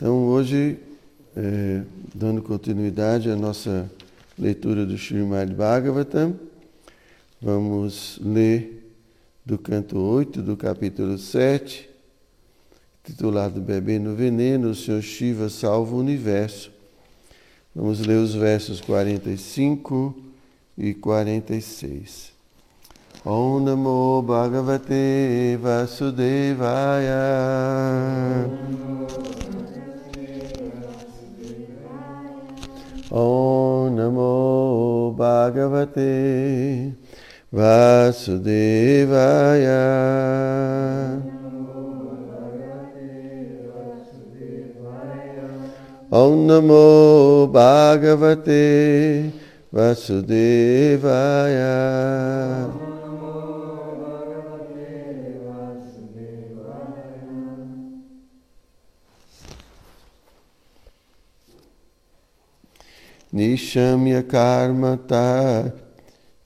Então, hoje, é, dando continuidade à nossa leitura do Srimad Bhagavatam, vamos ler do canto 8 do capítulo 7, titulado Bebê no Veneno, o Senhor Shiva salva o universo. Vamos ler os versos 45 e 46. Om Namo Bhagavate Vasudevaya. Om Namo Bhagavate Vasudevaya. Om Namo Bhagavate Vasudevaya. Nishamya Karmata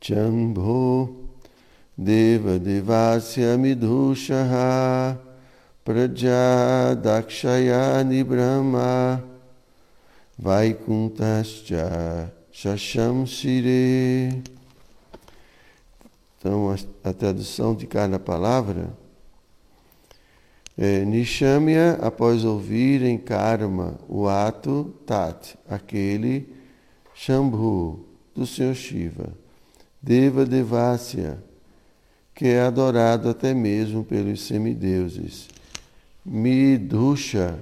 Chambho Deva Devasya Midhushaha Praja Dakshayani Brahma Vaikuntascha Shasham Shire. Então, a, a, tradução de cada palavra é Nishamya, após ouvir em karma o ato Tat, aquele Shambhu, do Senhor Shiva, Deva Devasya, que é adorado até mesmo pelos semideuses, Midusha,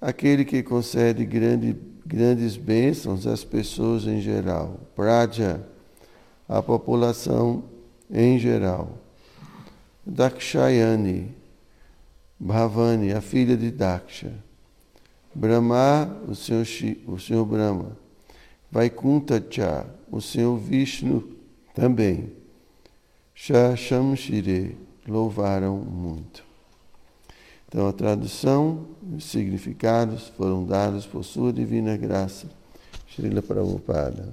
aquele que concede grande, grandes bênçãos às pessoas em geral, Praja, a população em geral, Dakshayani, Bhavani, a filha de Daksha, Brahma, o Senhor, o Senhor Brahma. Vaikuntacha, o Senhor Vishnu também. Shashamshire, louvaram muito. Então a tradução os significados foram dados por sua divina graça. Srila Prabhupada.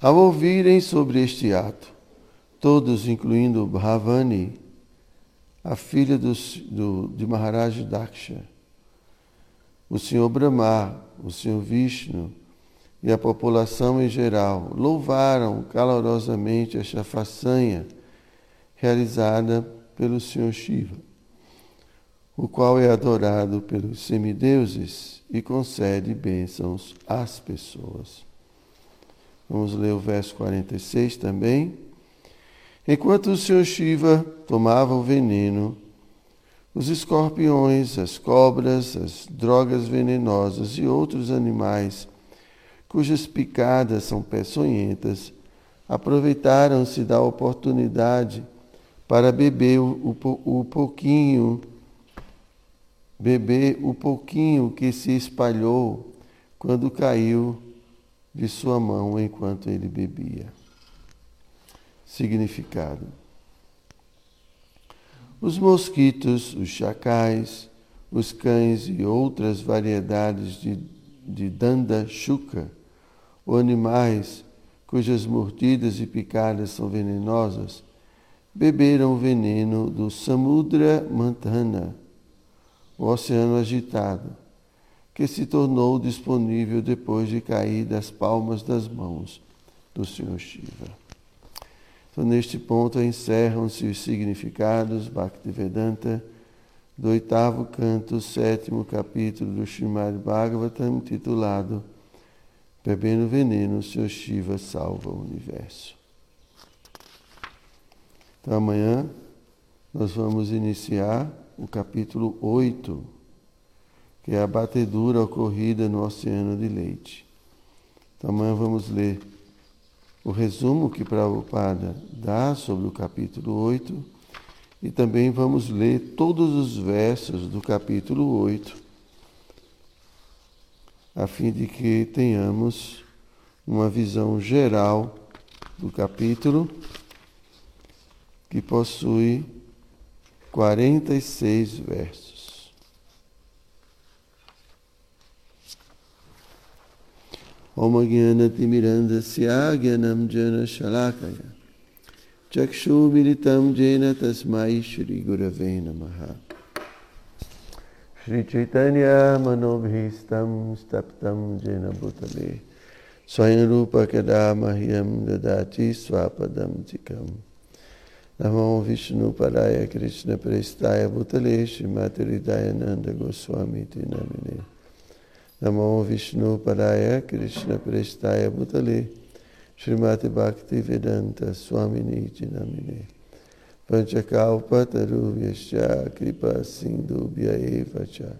Ao ouvirem sobre este ato, todos, incluindo Bhavani, a filha do, do, de Maharaj Daksha, o Senhor Brahma, o Senhor Vishnu e a população em geral louvaram calorosamente esta façanha realizada pelo Senhor Shiva, o qual é adorado pelos semideuses e concede bênçãos às pessoas. Vamos ler o verso 46 também. Enquanto o Senhor Shiva tomava o veneno, os escorpiões, as cobras, as drogas venenosas e outros animais, cujas picadas são peçonhentas, aproveitaram-se da oportunidade para beber o, o, o pouquinho, beber o pouquinho que se espalhou quando caiu de sua mão enquanto ele bebia significado. Os mosquitos, os chacais, os cães e outras variedades de, de danda chuca, ou animais cujas mordidas e picadas são venenosas, beberam o veneno do Samudra Mantana, o oceano agitado, que se tornou disponível depois de cair das palmas das mãos do Senhor Shiva. Então, neste ponto, encerram-se os significados Bhaktivedanta do oitavo canto, sétimo capítulo do Srimad Bhagavatam, intitulado Bebendo Veneno, Senhor Shiva salva o universo. Então, amanhã nós vamos iniciar o capítulo 8, que é a batedura ocorrida no oceano de leite. Então, amanhã vamos ler o resumo que Prabhupada dá sobre o capítulo 8 e também vamos ler todos os versos do capítulo 8, a fim de que tenhamos uma visão geral do capítulo, que possui 46 versos. Om Jnana Timirandasya Jnanam Jana Shalakaya चक्षुमिलितं येन तस्मै श्रीगुरवे नमः श्रीचैतन्यमनोभीष्टं स्तप्तं येन भूतले स्वयं रूपकदा मह्यं ददाति स्वापदं चिकम् नमो विष्णुपदाय कृष्णप्रेष्ठाय भूतले श्रीमतिहृदयानन्द गोस्वामीति नमिने Namo Vishnu Padaya Krishna Prestaya Bhutale Srimati Bhakti Vedanta Swamini Dinamine Panchakalpa Taruvyascha Kripa Sindhu Eva Cha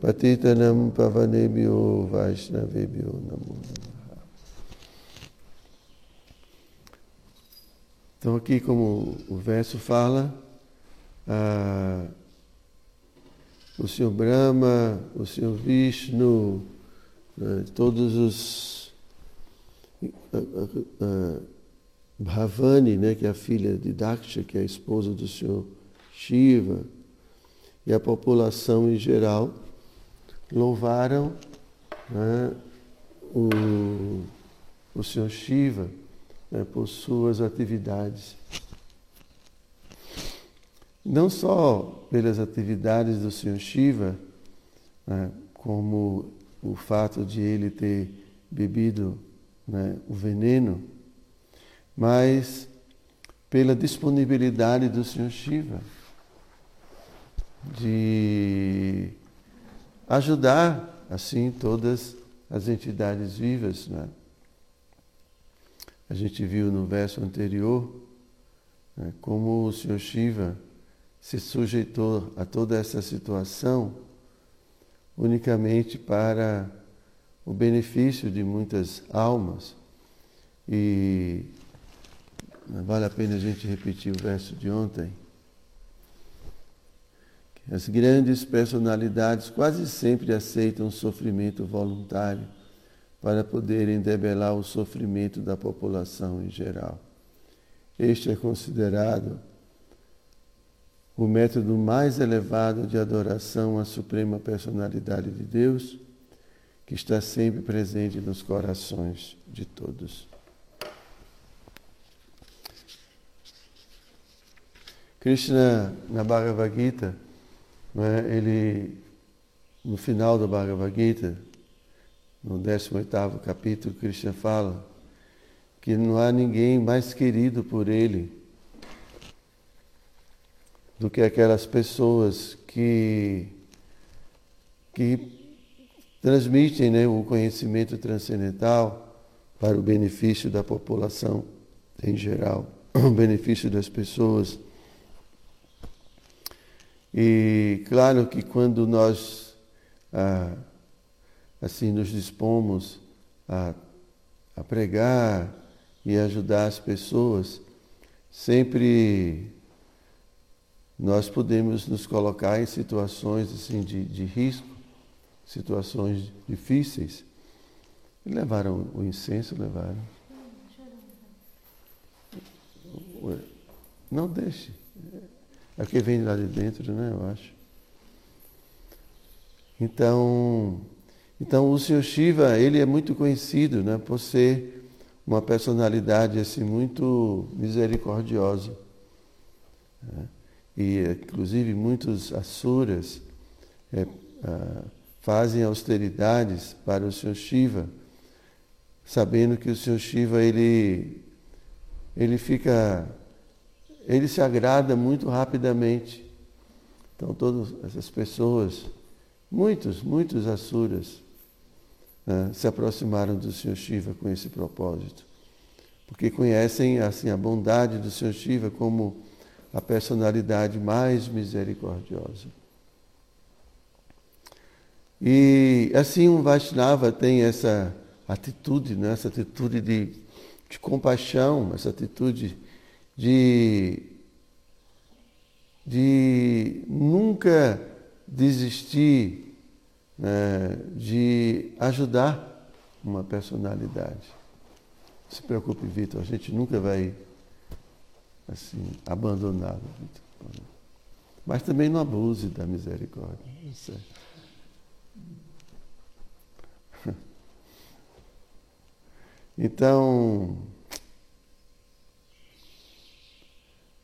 Patitanam Pavanebhyo Vaishnavebhyo Namo Então aqui como o verso fala, uh, o Senhor Brahma, o Senhor Vishnu, né, todos os. Ah, ah, Bhavani, né, que é a filha de Daksha, que é a esposa do Senhor Shiva, e a população em geral louvaram né, o, o Senhor Shiva né, por suas atividades. Não só pelas atividades do Senhor Shiva, né, como o fato de ele ter bebido né, o veneno, mas pela disponibilidade do Senhor Shiva de ajudar assim todas as entidades vivas. Né? A gente viu no verso anterior né, como o Senhor Shiva se sujeitou a toda essa situação unicamente para o benefício de muitas almas. E vale a pena a gente repetir o verso de ontem. As grandes personalidades quase sempre aceitam sofrimento voluntário para poderem debelar o sofrimento da população em geral. Este é considerado o método mais elevado de adoração à Suprema Personalidade de Deus, que está sempre presente nos corações de todos. Krishna, na Bhagavad Gita, né, ele, no final do Bhagavad Gita, no 18 capítulo, Krishna fala que não há ninguém mais querido por ele do que aquelas pessoas que, que transmitem né, o conhecimento transcendental para o benefício da população em geral, o benefício das pessoas. E claro que quando nós ah, assim nos dispomos a, a pregar e ajudar as pessoas, sempre nós podemos nos colocar em situações assim de, de risco, situações difíceis. E levaram o incenso, levaram. Não deixe. É que vem lá de dentro, né? Eu acho. Então, então, o Sr. Shiva, ele é muito conhecido né, por ser uma personalidade assim, muito misericordiosa. Né? E, inclusive, muitos asuras é, ah, fazem austeridades para o Sr. Shiva, sabendo que o Sr. Shiva, ele, ele fica, ele se agrada muito rapidamente. Então, todas essas pessoas, muitos, muitos asuras, né, se aproximaram do Senhor Shiva com esse propósito. Porque conhecem assim a bondade do Senhor Shiva como a personalidade mais misericordiosa. E assim um Vaishnava tem essa atitude, né? essa atitude de, de compaixão, essa atitude de, de nunca desistir né, de ajudar uma personalidade. Se preocupe, Vitor, a gente nunca vai assim, abandoná-lo. Mas também não abuse da misericórdia. Então,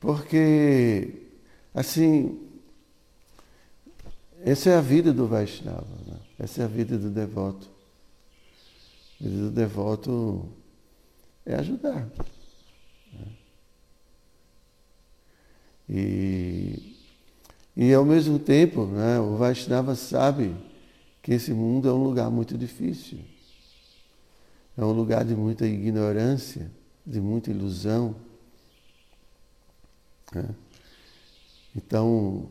Porque, assim, essa é a vida do Vaishnava, né? essa é a vida do devoto. A vida do devoto é ajudar. Né? E, e ao mesmo tempo, né, o Vaishnava sabe que esse mundo é um lugar muito difícil. É um lugar de muita ignorância, de muita ilusão. Né? Então,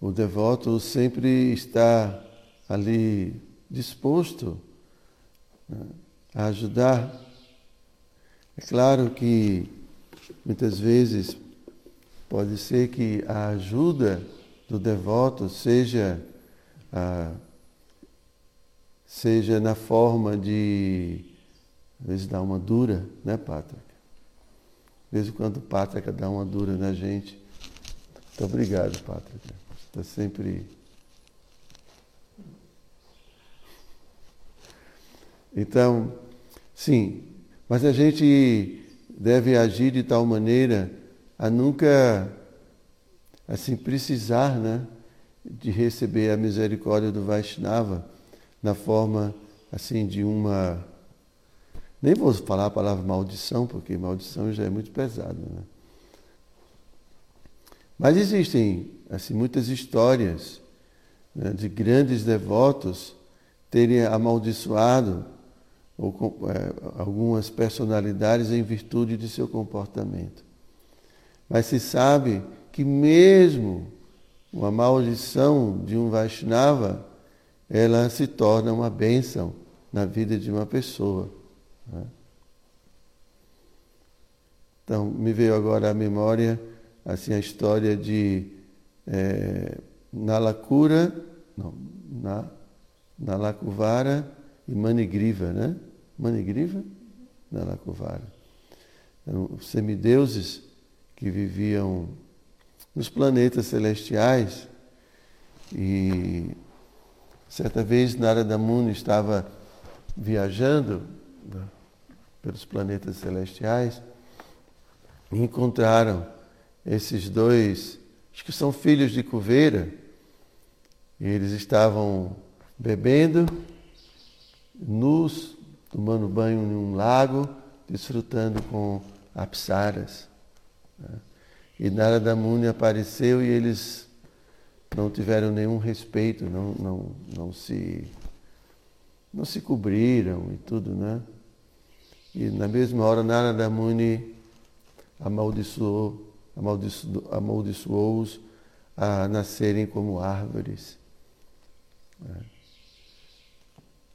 o devoto sempre está ali disposto né, a ajudar. É claro que muitas vezes pode ser que a ajuda do devoto seja a, seja na forma de às vezes dá uma dura, né, Pátrica? De vez em quando Pátrica dá uma dura na gente. Muito obrigado, Pátrica. Está sempre. Então, sim, mas a gente deve agir de tal maneira a nunca assim precisar, né, de receber a misericórdia do Vaishnava na forma assim de uma nem vou falar a palavra maldição, porque maldição já é muito pesado, né? Mas existem assim, muitas histórias né, de grandes devotos terem amaldiçoado ou, é, algumas personalidades em virtude de seu comportamento. Mas se sabe que mesmo uma maldição de um Vaishnava, ela se torna uma bênção na vida de uma pessoa. Né? Então, me veio agora à memória assim a história de é, Nalakura, não, na, Nalakuvara e Manigriva, né? Manigriva? Nalakuvara. Eram semideuses que viviam nos planetas celestiais e certa vez Narada Muni estava viajando né, pelos planetas celestiais e encontraram esses dois, acho que são filhos de Cuveira, e eles estavam bebendo, nus, tomando banho em um lago, desfrutando com apsaras. Né? E Narada Muni apareceu e eles não tiveram nenhum respeito, não, não, não, se, não se cobriram e tudo, né? E na mesma hora Narada Muni amaldiçoou amaldiçoou-os a nascerem como árvores. É.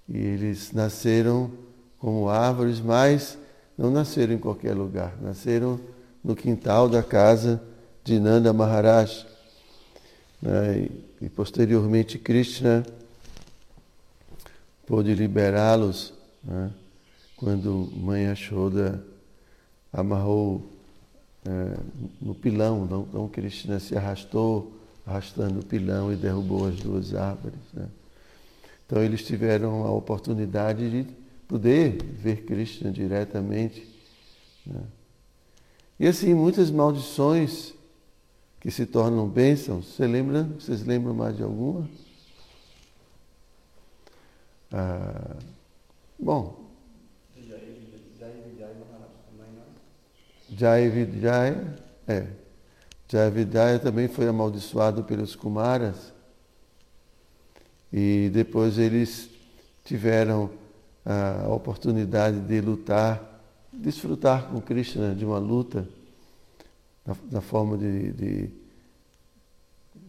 E eles nasceram como árvores, mas não nasceram em qualquer lugar, nasceram no quintal da casa de Nanda Maharaj. Né? E, posteriormente Krishna pôde liberá-los né? quando Mãe Ashoda amarrou é, no pilão, não Krishna se arrastou, arrastando o pilão e derrubou as duas árvores. Né? Então eles tiveram a oportunidade de poder ver Krishna diretamente. Né? E assim, muitas maldições que se tornam bênçãos. Você lembra? Vocês lembram mais de alguma? Ah, bom, Jaya é. Jaya também foi amaldiçoado pelos Kumaras. E depois eles tiveram a oportunidade de lutar, desfrutar com Krishna de uma luta, na, na forma de, de,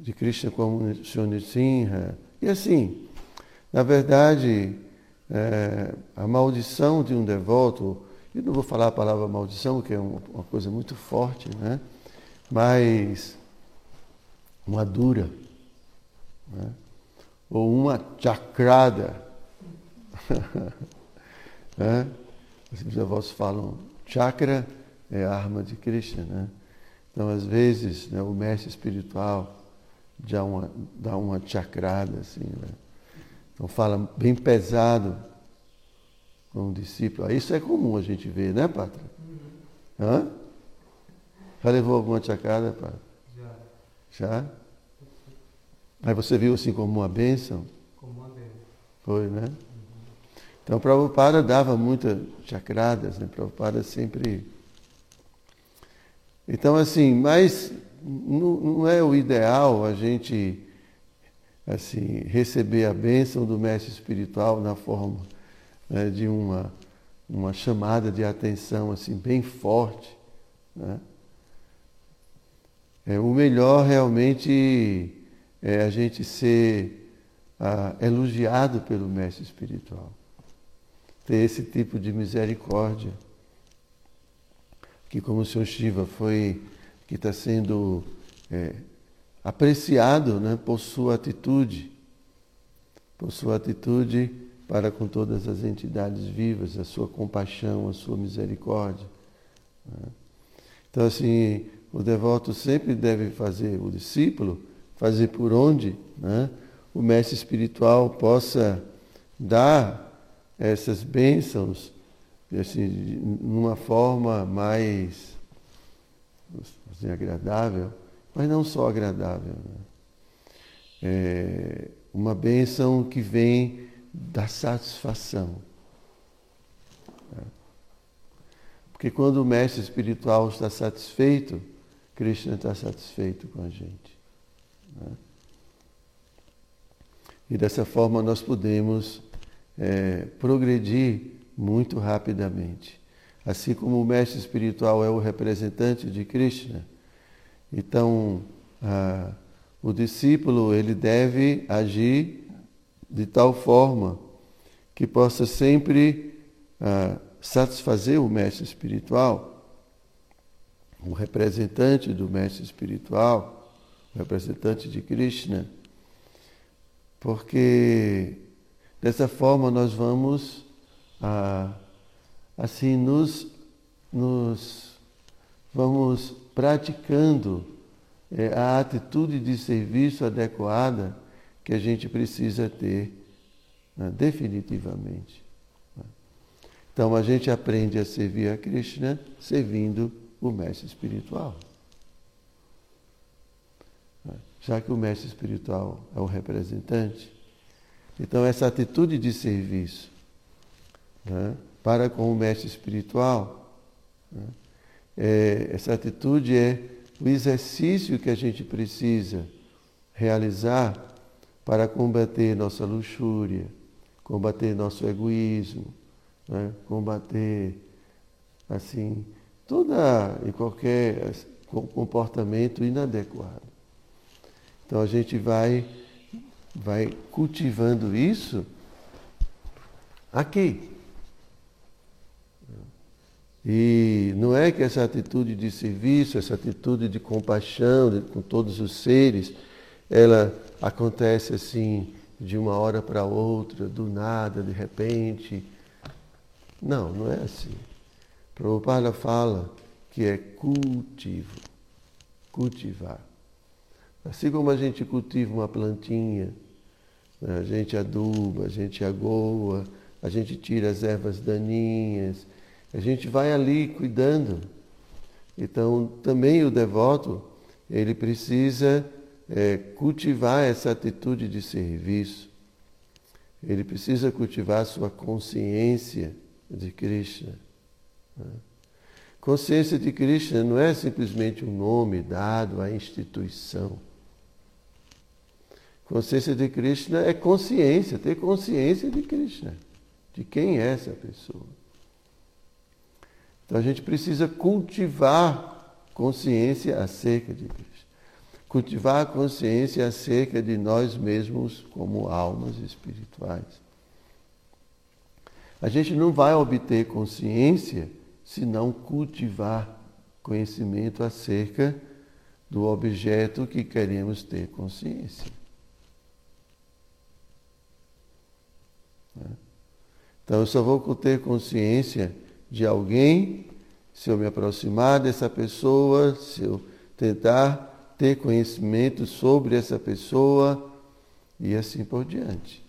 de Krishna como Shonisinha. E assim, na verdade, é, a maldição de um devoto, eu não vou falar a palavra maldição, que é uma coisa muito forte, né? mas uma dura, né? ou uma chacrada. né? Os avós falam, chakra é a arma de Krishna. Né? Então, às vezes, né, o mestre espiritual dá uma, dá uma chacrada, assim, né? Então, fala bem pesado com um discípulo. Isso é comum a gente ver, né, Pátria? Hã? Já levou alguma chacrada, pai? Já. Já? Aí você viu assim como uma bênção? Como uma bênção. Foi, né? Então, Prabhupada dava muitas chacradas, né? Prabhupada sempre. Então, assim, mas não, é o ideal a gente assim receber a bênção do mestre espiritual na forma né, de uma, uma chamada de atenção assim bem forte. Né? É, o melhor realmente é a gente ser ah, elogiado pelo mestre espiritual. Ter esse tipo de misericórdia. Que como o Senhor Shiva foi, que está sendo é, apreciado né, por sua atitude, por sua atitude para com todas as entidades vivas, a sua compaixão, a sua misericórdia. Né? Então, assim, o devoto sempre deve fazer, o discípulo, fazer por onde né, o mestre espiritual possa dar essas bênçãos assim, numa forma mais assim, agradável, mas não só agradável. Né? É uma bênção que vem da satisfação. Né? Porque quando o mestre espiritual está satisfeito, Krishna está satisfeito com a gente. Né? E dessa forma nós podemos é, progredir muito rapidamente. Assim como o mestre espiritual é o representante de Krishna, então ah, o discípulo ele deve agir de tal forma que possa sempre ah, satisfazer o mestre espiritual, o representante do mestre espiritual, representante de Krishna, porque dessa forma nós vamos ah, assim nos, nos vamos praticando é, a atitude de serviço adequada que a gente precisa ter né, definitivamente. Então a gente aprende a servir a Krishna servindo o mestre espiritual já que o mestre espiritual é o representante. Então, essa atitude de serviço né, para com o mestre espiritual, né, é, essa atitude é o exercício que a gente precisa realizar para combater nossa luxúria, combater nosso egoísmo, né, combater assim toda e qualquer comportamento inadequado. Então a gente vai, vai cultivando isso aqui. E não é que essa atitude de serviço, essa atitude de compaixão com todos os seres, ela acontece assim de uma hora para outra, do nada, de repente. Não, não é assim. Prabhupada fala que é cultivo, cultivar. Assim como a gente cultiva uma plantinha? A gente aduba, a gente agoa, a gente tira as ervas daninhas, a gente vai ali cuidando. Então, também o devoto, ele precisa é, cultivar essa atitude de serviço. Ele precisa cultivar sua consciência de Krishna. Né? Consciência de Krishna não é simplesmente um nome dado à instituição. Consciência de Krishna é consciência, ter consciência de Krishna, de quem é essa pessoa. Então a gente precisa cultivar consciência acerca de Krishna. Cultivar a consciência acerca de nós mesmos como almas espirituais. A gente não vai obter consciência se não cultivar conhecimento acerca do objeto que queremos ter consciência. Então eu só vou ter consciência de alguém se eu me aproximar dessa pessoa, se eu tentar ter conhecimento sobre essa pessoa e assim por diante.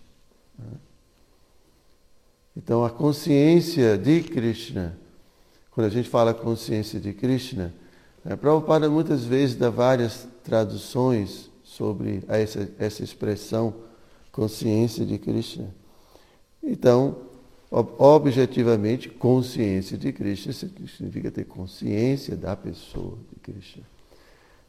Então a consciência de Krishna, quando a gente fala consciência de Krishna, É, Prabhupada muitas vezes dá várias traduções sobre essa, essa expressão consciência de Krishna. Então, objetivamente, consciência de Krishna significa ter consciência da pessoa de Krishna.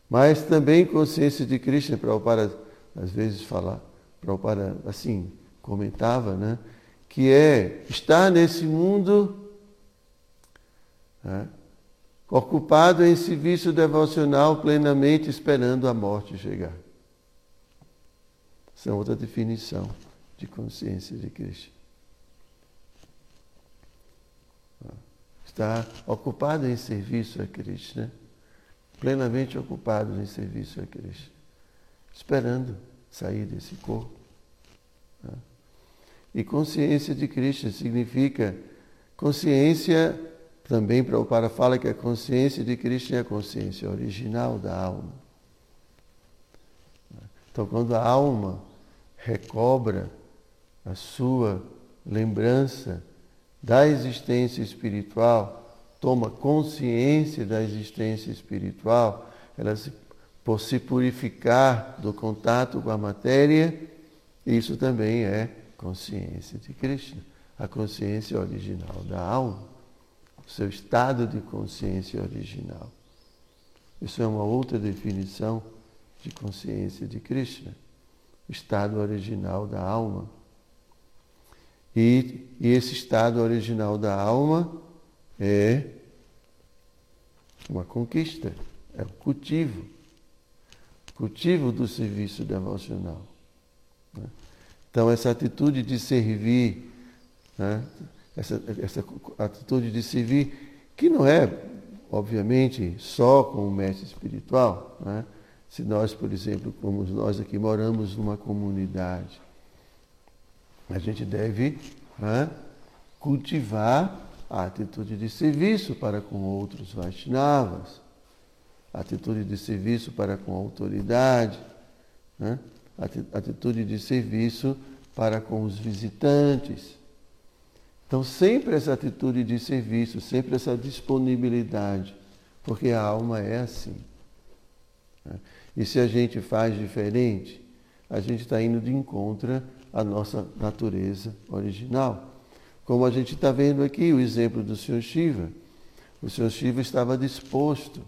Mas também consciência de Krishna, Prabhupada às vezes falar, Prabhupada assim comentava, né? que é estar nesse mundo né? ocupado em serviço devocional plenamente esperando a morte chegar. Essa é outra definição de consciência de Krishna. Está ocupado em serviço a Krishna, plenamente ocupado em serviço a Krishna, esperando sair desse corpo. E consciência de Krishna significa consciência, também Prabhupada fala que a consciência de Krishna é a consciência original da alma. Então, quando a alma recobra a sua lembrança da existência espiritual, toma consciência da existência espiritual, ela se, por se purificar do contato com a matéria, isso também é consciência de Krishna, a consciência original da alma, o seu estado de consciência original. Isso é uma outra definição de consciência de Krishna o estado original da alma. E, e esse estado original da alma é uma conquista, é o cultivo, cultivo do serviço devocional. Né? Então, essa atitude de servir, né? essa, essa atitude de servir, que não é, obviamente, só com o mestre espiritual, né? Se nós, por exemplo, como nós aqui moramos numa comunidade, a gente deve né, cultivar a atitude de serviço para com outros Vaishnavas, atitude de serviço para com a autoridade, né, atitude de serviço para com os visitantes. Então, sempre essa atitude de serviço, sempre essa disponibilidade, porque a alma é assim. E se a gente faz diferente, a gente está indo de encontro à nossa natureza original. Como a gente está vendo aqui o exemplo do Sr. Shiva. O Sr. Shiva estava disposto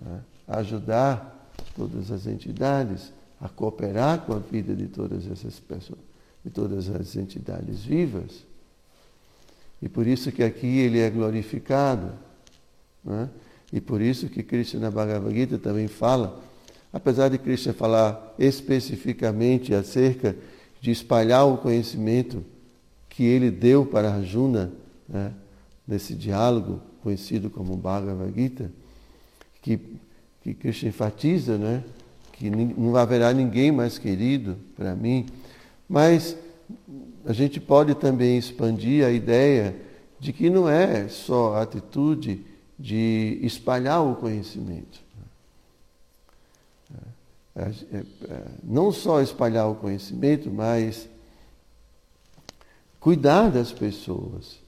né, a ajudar todas as entidades, a cooperar com a vida de todas essas pessoas, de todas as entidades vivas. E por isso que aqui ele é glorificado. Né? E por isso que Krishna Bhagavad Gita também fala Apesar de Krishna falar especificamente acerca de espalhar o conhecimento que ele deu para Arjuna, né, nesse diálogo conhecido como Bhagavad Gita, que, que Krishna enfatiza né, que não haverá ninguém mais querido para mim, mas a gente pode também expandir a ideia de que não é só a atitude de espalhar o conhecimento. É, é, é, não só espalhar o conhecimento, mas cuidar das pessoas.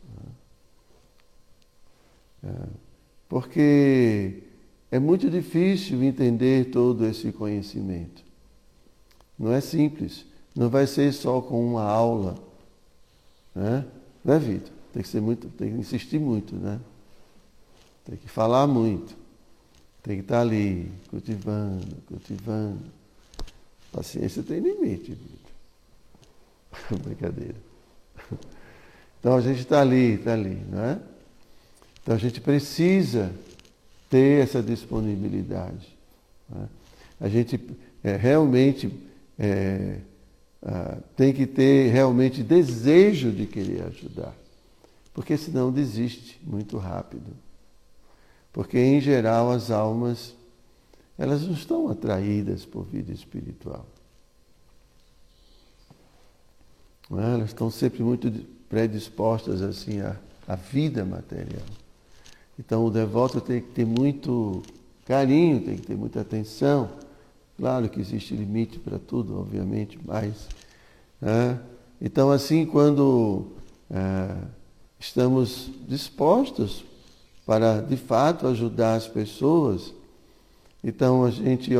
Né? Porque é muito difícil entender todo esse conhecimento. Não é simples. Não vai ser só com uma aula. Né? Não é, Vitor? Tem que ser muito, tem que insistir muito, né? Tem que falar muito. Tem que estar ali, cultivando, cultivando. Paciência tem limite, Brincadeira. Então a gente está ali, está ali, não é? Então a gente precisa ter essa disponibilidade. É? A gente é, realmente é, tem que ter realmente desejo de querer ajudar, porque senão desiste muito rápido. Porque, em geral, as almas elas não estão atraídas por vida espiritual. É? Elas estão sempre muito predispostas assim à, à vida material. Então o devoto tem que ter muito carinho, tem que ter muita atenção. Claro que existe limite para tudo, obviamente, mas. É? Então, assim, quando é, estamos dispostos para de fato ajudar as pessoas, então a gente,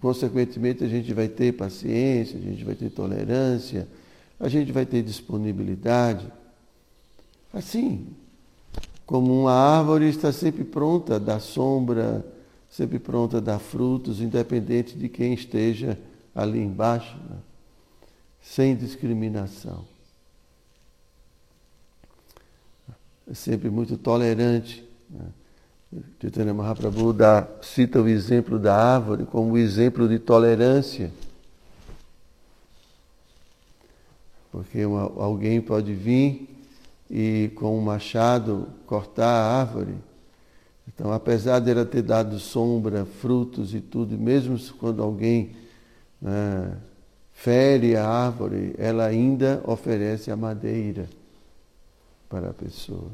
consequentemente, a gente vai ter paciência, a gente vai ter tolerância, a gente vai ter disponibilidade. Assim, como uma árvore está sempre pronta a dar sombra, sempre pronta a dar frutos, independente de quem esteja ali embaixo, né? sem discriminação. É sempre muito tolerante. Né? Chaitanya Mahaprabhu dá, cita o exemplo da árvore como exemplo de tolerância. Porque uma, alguém pode vir e com um machado cortar a árvore. Então, apesar dela ter dado sombra, frutos e tudo, mesmo quando alguém né, fere a árvore, ela ainda oferece a madeira para a pessoa.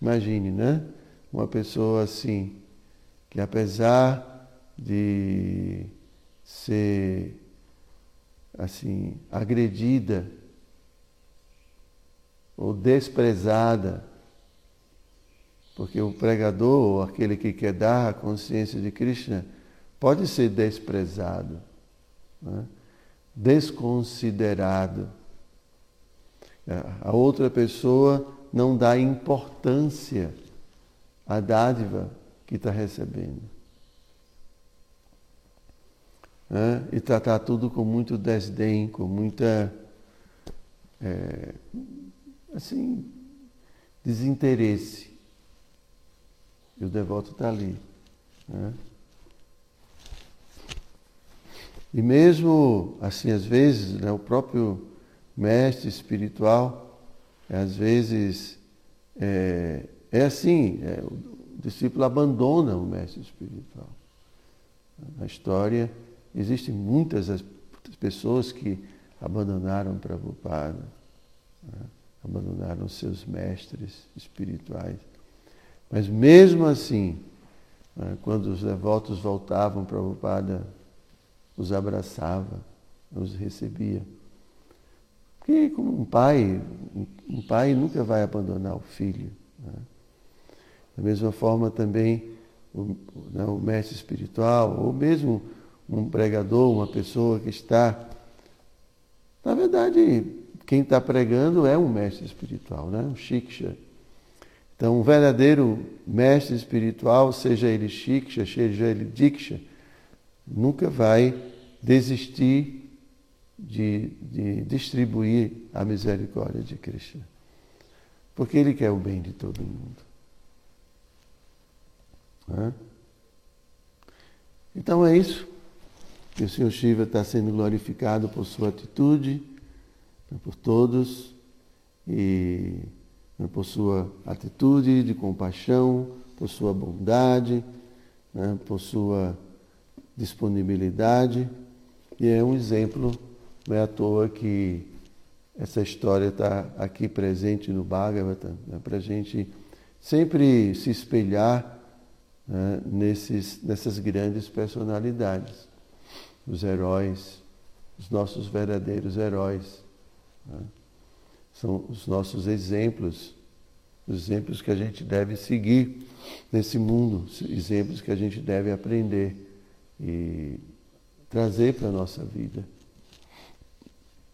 Imagine, né? Uma pessoa assim, que apesar de ser assim agredida ou desprezada, porque o pregador, ou aquele que quer dar a consciência de Krishna, pode ser desprezado, né? desconsiderado. A outra pessoa não dá importância à dádiva que está recebendo. E tratar tudo com muito desdém, com muita. É, assim, desinteresse. E o devoto está ali. Né? E mesmo assim, às vezes, né, o próprio mestre espiritual, às vezes, é, é assim, é, o discípulo abandona o mestre espiritual. Na história, existem muitas pessoas que abandonaram Prabhupada. Né? abandonaram seus mestres espirituais. Mas mesmo assim, né, quando os devotos voltavam, Prabhupada os abraçava, os recebia. Porque como um pai, um pai nunca vai abandonar o filho. Né? Da mesma forma também o, né, o mestre espiritual, ou mesmo um pregador, uma pessoa que está, na verdade, quem está pregando é um mestre espiritual, né? um shiksha. Então, um verdadeiro mestre espiritual, seja ele shiksha, seja ele diksha, nunca vai desistir de, de distribuir a misericórdia de Krishna. Porque ele quer o bem de todo mundo. Né? Então é isso. Que o Senhor Shiva está sendo glorificado por sua atitude né, por todos e né, por sua atitude de compaixão, por sua bondade, né, por sua disponibilidade. E é um exemplo, não é à toa que essa história está aqui presente no Bhagavatam, né, para a gente sempre se espelhar né, nesses, nessas grandes personalidades, os heróis, os nossos verdadeiros heróis. Né? São os nossos exemplos, os exemplos que a gente deve seguir nesse mundo, exemplos que a gente deve aprender e trazer para a nossa vida.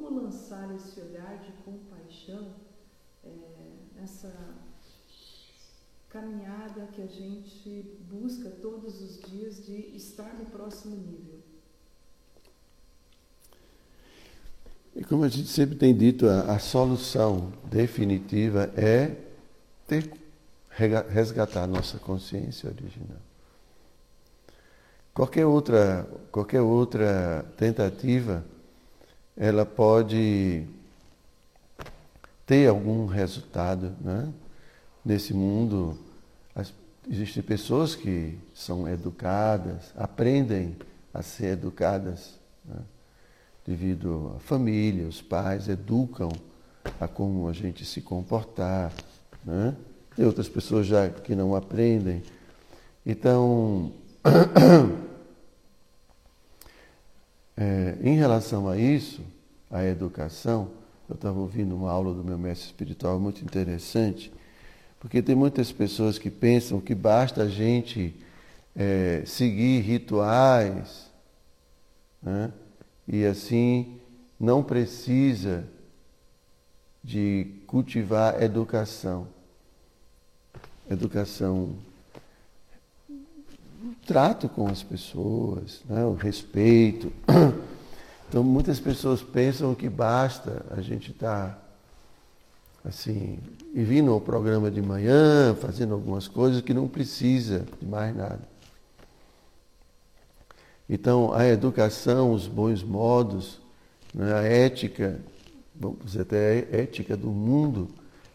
Como lançar esse olhar de compaixão é, nessa caminhada que a gente busca todos os dias de estar no próximo nível? E como a gente sempre tem dito, a, a solução definitiva é ter resgatar nossa consciência original. Qualquer outra, qualquer outra tentativa, ela pode ter algum resultado, né? Nesse mundo, as, existem pessoas que são educadas, aprendem a ser educadas, né? devido à família, os pais educam a como a gente se comportar. Né? Tem outras pessoas já que não aprendem. Então, é, em relação a isso, a educação, eu estava ouvindo uma aula do meu mestre espiritual muito interessante, porque tem muitas pessoas que pensam que basta a gente é, seguir rituais, né? e assim não precisa de cultivar educação. Educação, trato com as pessoas, né? o respeito. Então muitas pessoas pensam que basta a gente estar tá, assim, e vindo ao programa de manhã, fazendo algumas coisas que não precisa de mais nada. Então a educação, os bons modos, né? a ética, vamos dizer até a ética do mundo,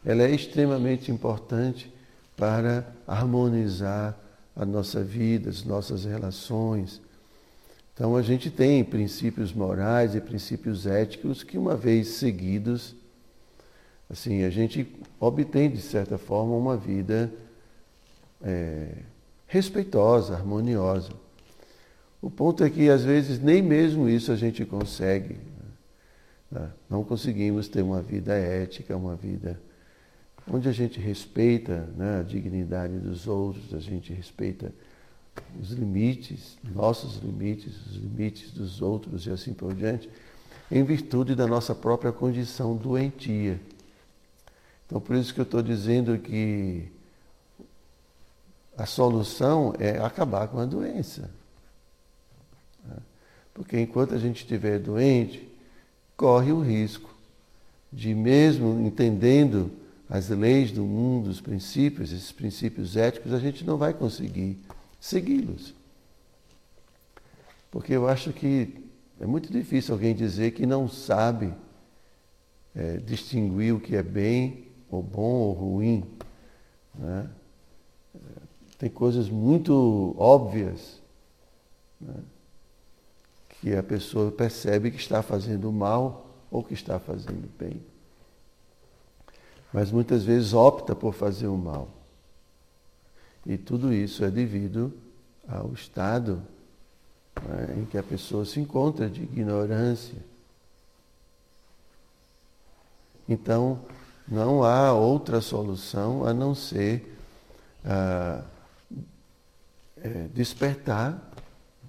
ela é extremamente importante para harmonizar a nossa vida, as nossas relações, então a gente tem princípios morais e princípios éticos que uma vez seguidos, assim, a gente obtém de certa forma uma vida é, respeitosa, harmoniosa. O ponto é que às vezes nem mesmo isso a gente consegue. Né? Não conseguimos ter uma vida ética, uma vida onde a gente respeita né, a dignidade dos outros, a gente respeita os limites, nossos limites, os limites dos outros e assim por diante, em virtude da nossa própria condição doentia. Então, por isso que eu estou dizendo que a solução é acabar com a doença. Porque enquanto a gente estiver doente, corre o risco de, mesmo entendendo as leis do mundo, os princípios, esses princípios éticos, a gente não vai conseguir segui-los. Porque eu acho que é muito difícil alguém dizer que não sabe é, distinguir o que é bem, ou bom, ou ruim. Né? Tem coisas muito óbvias né? que a pessoa percebe que está fazendo mal ou que está fazendo bem. Mas muitas vezes opta por fazer o mal. E tudo isso é devido ao estado né, em que a pessoa se encontra de ignorância. Então, não há outra solução a não ser ah, é, despertar,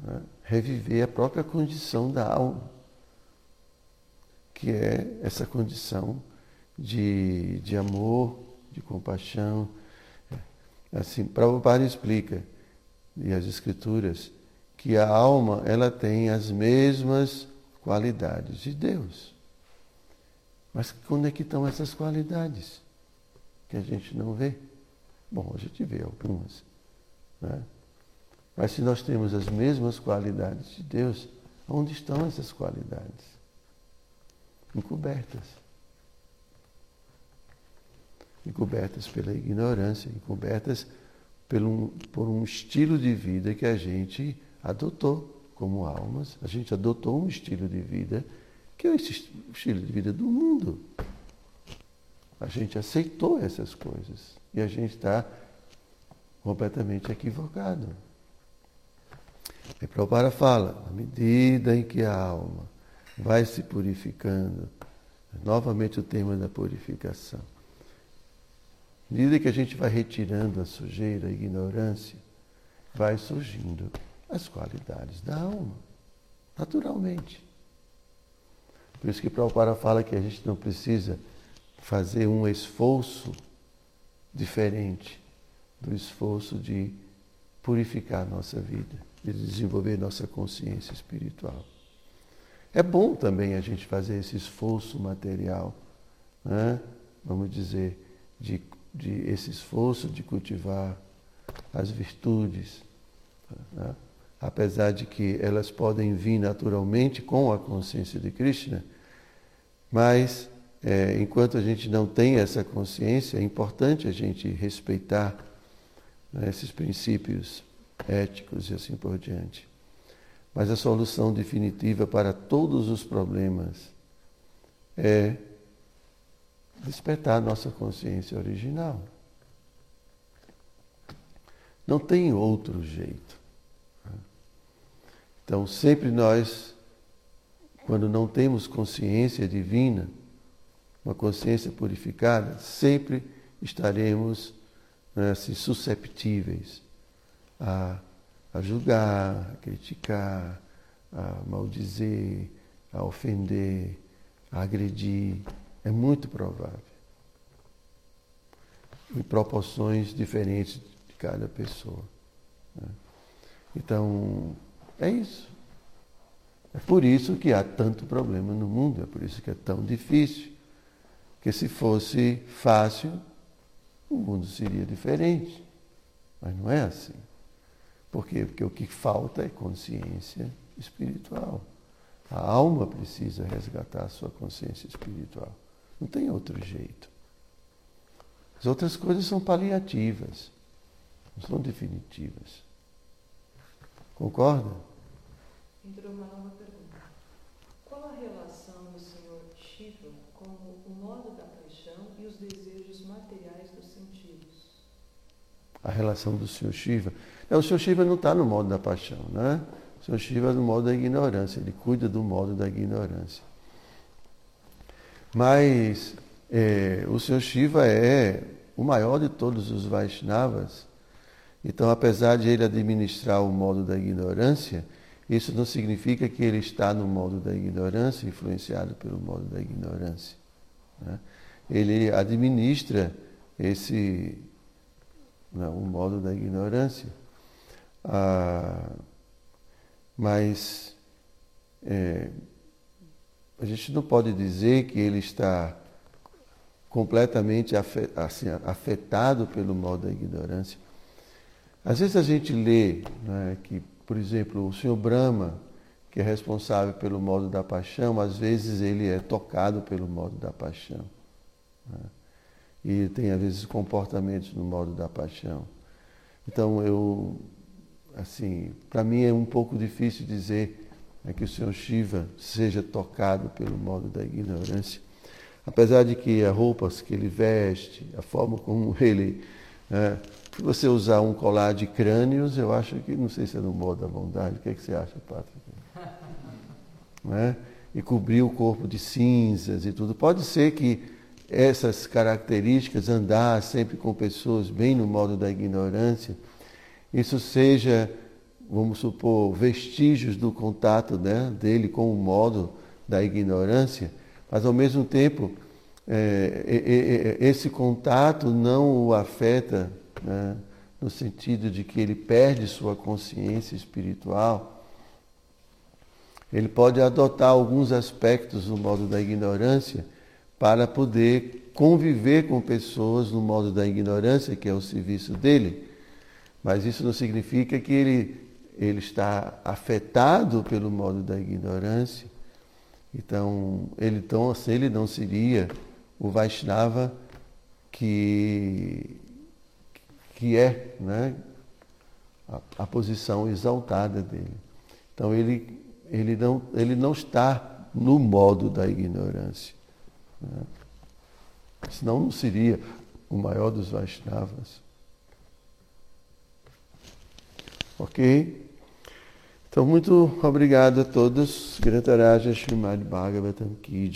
né, reviver a própria condição da alma, que é essa condição de, de amor, de compaixão, Assim, Prabhupada explica, e as escrituras, que a alma ela tem as mesmas qualidades de Deus. Mas onde é que estão essas qualidades? Que a gente não vê. Bom, a gente vê algumas. Né? Mas se nós temos as mesmas qualidades de Deus, onde estão essas qualidades? Encobertas encobertas pela ignorância, encobertas por um, por um estilo de vida que a gente adotou como almas. A gente adotou um estilo de vida que é o estilo de vida do mundo. A gente aceitou essas coisas e a gente está completamente equivocado. E Prabhupada fala, à medida em que a alma vai se purificando, novamente o tema da purificação, à medida que a gente vai retirando a sujeira, a ignorância, vai surgindo as qualidades da alma, naturalmente. Por isso que Prabhupada fala que a gente não precisa fazer um esforço diferente do esforço de purificar nossa vida, de desenvolver nossa consciência espiritual. É bom também a gente fazer esse esforço material, né? vamos dizer, de de esse esforço de cultivar as virtudes, né? apesar de que elas podem vir naturalmente com a consciência de Krishna, mas é, enquanto a gente não tem essa consciência, é importante a gente respeitar né, esses princípios éticos e assim por diante. Mas a solução definitiva para todos os problemas é despertar nossa consciência original. Não tem outro jeito. Então, sempre nós, quando não temos consciência divina, uma consciência purificada, sempre estaremos né, assim, susceptíveis a, a julgar, a criticar, a maldizer, a ofender, a agredir. É muito provável. Em proporções diferentes de cada pessoa. Né? Então, é isso. É por isso que há tanto problema no mundo, é por isso que é tão difícil. Porque se fosse fácil, o mundo seria diferente. Mas não é assim. Por quê? Porque o que falta é consciência espiritual. A alma precisa resgatar a sua consciência espiritual. Não tem outro jeito. As outras coisas são paliativas, não são definitivas. Concorda? Entrou uma nova pergunta. Qual a relação do Senhor Shiva com o modo da paixão e os desejos materiais dos sentidos? A relação do Senhor Shiva. Não, o Senhor Shiva não está no modo da paixão, né? O Senhor Shiva é no modo da ignorância, ele cuida do modo da ignorância. Mas é, o Senhor Shiva é o maior de todos os Vaishnavas. Então, apesar de ele administrar o modo da ignorância, isso não significa que ele está no modo da ignorância, influenciado pelo modo da ignorância. Né? Ele administra esse não, o modo da ignorância. Ah, mas é, a gente não pode dizer que ele está completamente assim, afetado pelo mal da ignorância. Às vezes a gente lê né, que, por exemplo, o Senhor Brahma, que é responsável pelo modo da paixão, às vezes ele é tocado pelo modo da paixão. Né? E tem, às vezes, comportamentos no modo da paixão. Então, eu, assim, para mim é um pouco difícil dizer é que o Senhor Shiva seja tocado pelo modo da ignorância. Apesar de que as roupas que ele veste, a forma como ele. É, se você usar um colar de crânios, eu acho que, não sei se é no modo da bondade, o que, é que você acha, Patrick? É? E cobrir o corpo de cinzas e tudo. Pode ser que essas características, andar sempre com pessoas bem no modo da ignorância, isso seja vamos supor, vestígios do contato né, dele com o modo da ignorância, mas ao mesmo tempo é, é, é, esse contato não o afeta né, no sentido de que ele perde sua consciência espiritual. Ele pode adotar alguns aspectos do modo da ignorância para poder conviver com pessoas no modo da ignorância, que é o serviço dele. Mas isso não significa que ele ele está afetado pelo modo da ignorância, então ele, então, assim, ele não seria o Vaishnava que, que é né, a, a posição exaltada dele. Então ele, ele, não, ele não está no modo da ignorância. Né? Senão não seria o maior dos Vaishnavas. Ok? Então, muito obrigado a todos. Grataraja Srimad Bhagavatam Ki.